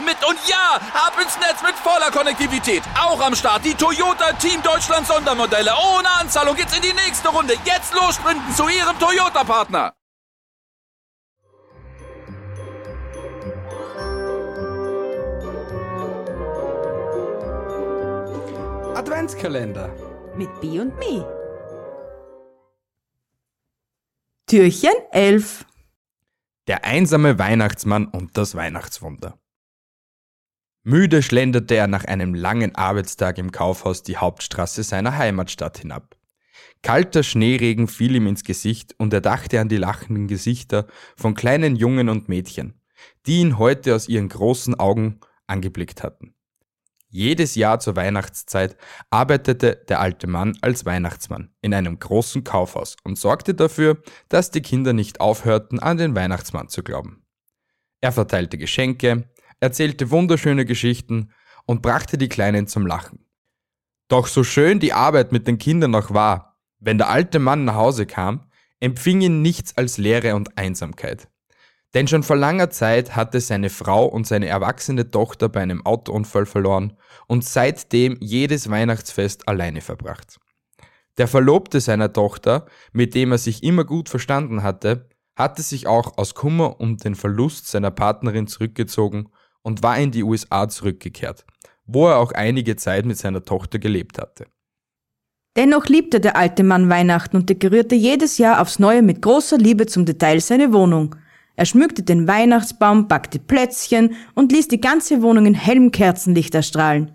mit. Und ja, ab ins Netz mit voller Konnektivität. Auch am Start die Toyota Team Deutschland Sondermodelle. Ohne Anzahlung geht's in die nächste Runde. Jetzt los sprinten zu ihrem Toyota-Partner. Adventskalender. Mit B und Me. Türchen 11. Der einsame Weihnachtsmann und das Weihnachtswunder. Müde schlenderte er nach einem langen Arbeitstag im Kaufhaus die Hauptstraße seiner Heimatstadt hinab. Kalter Schneeregen fiel ihm ins Gesicht und er dachte an die lachenden Gesichter von kleinen Jungen und Mädchen, die ihn heute aus ihren großen Augen angeblickt hatten. Jedes Jahr zur Weihnachtszeit arbeitete der alte Mann als Weihnachtsmann in einem großen Kaufhaus und sorgte dafür, dass die Kinder nicht aufhörten, an den Weihnachtsmann zu glauben. Er verteilte Geschenke, erzählte wunderschöne Geschichten und brachte die Kleinen zum Lachen. Doch so schön die Arbeit mit den Kindern auch war, wenn der alte Mann nach Hause kam, empfing ihn nichts als Leere und Einsamkeit. Denn schon vor langer Zeit hatte seine Frau und seine erwachsene Tochter bei einem Autounfall verloren und seitdem jedes Weihnachtsfest alleine verbracht. Der Verlobte seiner Tochter, mit dem er sich immer gut verstanden hatte, hatte sich auch aus Kummer um den Verlust seiner Partnerin zurückgezogen und war in die USA zurückgekehrt, wo er auch einige Zeit mit seiner Tochter gelebt hatte. Dennoch liebte der alte Mann Weihnachten und dekorierte jedes Jahr aufs Neue mit großer Liebe zum Detail seine Wohnung. Er schmückte den Weihnachtsbaum, backte Plätzchen und ließ die ganze Wohnung in hellem Kerzenlicht erstrahlen.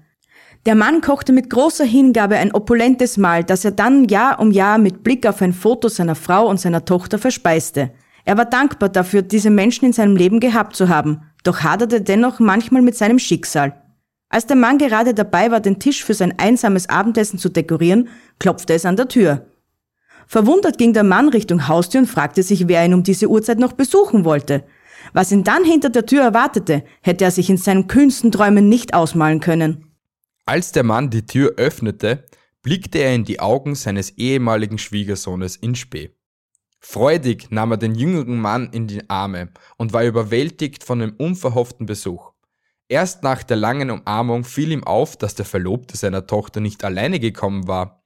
Der Mann kochte mit großer Hingabe ein opulentes Mahl, das er dann Jahr um Jahr mit Blick auf ein Foto seiner Frau und seiner Tochter verspeiste. Er war dankbar dafür, diese Menschen in seinem Leben gehabt zu haben, doch haderte dennoch manchmal mit seinem Schicksal. Als der Mann gerade dabei war, den Tisch für sein einsames Abendessen zu dekorieren, klopfte es an der Tür. Verwundert ging der Mann Richtung Haustür und fragte sich, wer ihn um diese Uhrzeit noch besuchen wollte. Was ihn dann hinter der Tür erwartete, hätte er sich in seinen kühnsten Träumen nicht ausmalen können. Als der Mann die Tür öffnete, blickte er in die Augen seines ehemaligen Schwiegersohnes in Spee. Freudig nahm er den jüngeren Mann in die Arme und war überwältigt von dem unverhofften Besuch. Erst nach der langen Umarmung fiel ihm auf, dass der Verlobte seiner Tochter nicht alleine gekommen war.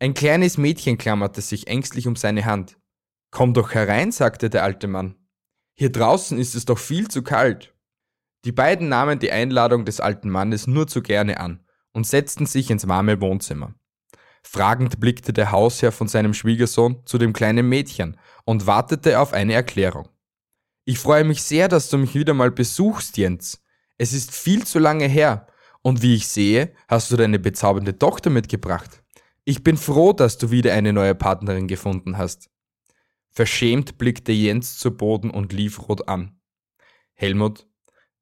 Ein kleines Mädchen klammerte sich ängstlich um seine Hand. Komm doch herein, sagte der alte Mann. Hier draußen ist es doch viel zu kalt. Die beiden nahmen die Einladung des alten Mannes nur zu gerne an und setzten sich ins warme Wohnzimmer. Fragend blickte der Hausherr von seinem Schwiegersohn zu dem kleinen Mädchen und wartete auf eine Erklärung. Ich freue mich sehr, dass du mich wieder mal besuchst, Jens. Es ist viel zu lange her, und wie ich sehe, hast du deine bezaubernde Tochter mitgebracht. Ich bin froh, dass du wieder eine neue Partnerin gefunden hast. Verschämt blickte Jens zu Boden und lief rot an. Helmut,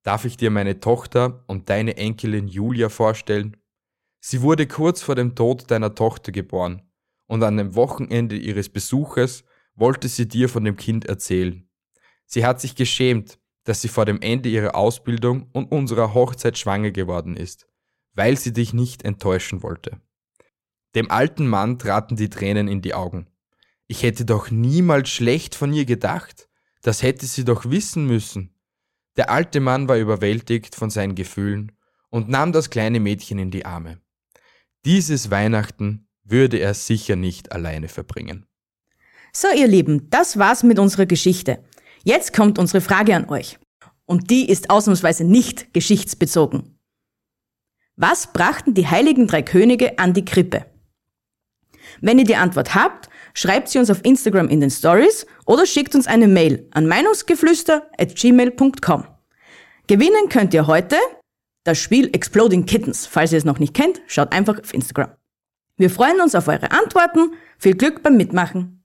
darf ich dir meine Tochter und deine Enkelin Julia vorstellen? Sie wurde kurz vor dem Tod deiner Tochter geboren, und an dem Wochenende ihres Besuches wollte sie dir von dem Kind erzählen. Sie hat sich geschämt, dass sie vor dem Ende ihrer Ausbildung und unserer Hochzeit schwanger geworden ist, weil sie dich nicht enttäuschen wollte. Dem alten Mann traten die Tränen in die Augen. Ich hätte doch niemals schlecht von ihr gedacht. Das hätte sie doch wissen müssen. Der alte Mann war überwältigt von seinen Gefühlen und nahm das kleine Mädchen in die Arme. Dieses Weihnachten würde er sicher nicht alleine verbringen. So, ihr Lieben, das war's mit unserer Geschichte. Jetzt kommt unsere Frage an euch. Und die ist ausnahmsweise nicht geschichtsbezogen. Was brachten die heiligen drei Könige an die Krippe? Wenn ihr die Antwort habt, schreibt sie uns auf Instagram in den Stories oder schickt uns eine Mail an meinungsgeflüster@gmail.com. Gewinnen könnt ihr heute das Spiel Exploding Kittens. Falls ihr es noch nicht kennt, schaut einfach auf Instagram. Wir freuen uns auf eure Antworten. Viel Glück beim Mitmachen.